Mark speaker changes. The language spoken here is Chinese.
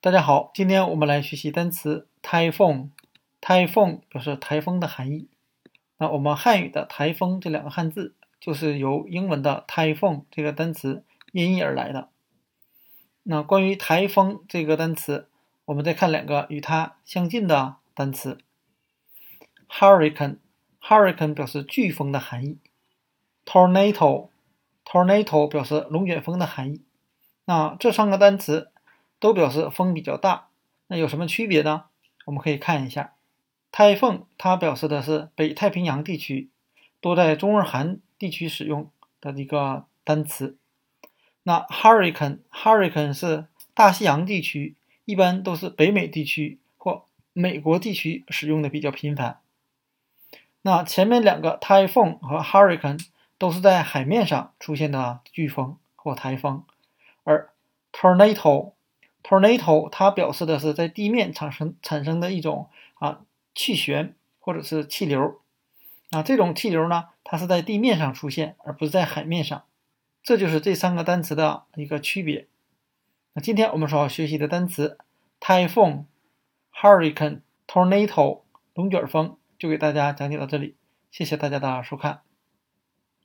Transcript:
Speaker 1: 大家好，今天我们来学习单词 typhoon。typhoon 表示台风的含义。那我们汉语的台风这两个汉字，就是由英文的 typhoon 这个单词音译而来的。那关于台风这个单词，我们再看两个与它相近的单词：hurricane。hurricane 表示飓风的含义；tornado。tornado 表示龙卷风的含义。那这三个单词。都表示风比较大，那有什么区别呢？我们可以看一下，台风它表示的是北太平洋地区，多在中日韩地区使用的一个单词。那 hurricane hurricane 是大西洋地区，一般都是北美地区或美国地区使用的比较频繁。那前面两个 typhoon 和 hurricane 都是在海面上出现的飓风或台风，而 tornado Tornado 它表示的是在地面产生产生的一种啊气旋或者是气流，啊这种气流呢，它是在地面上出现，而不是在海面上，这就是这三个单词的一个区别。那今天我们所要学习的单词 typhoon、hurricane、tornado 龙卷风就给大家讲解到这里，谢谢大家的收看。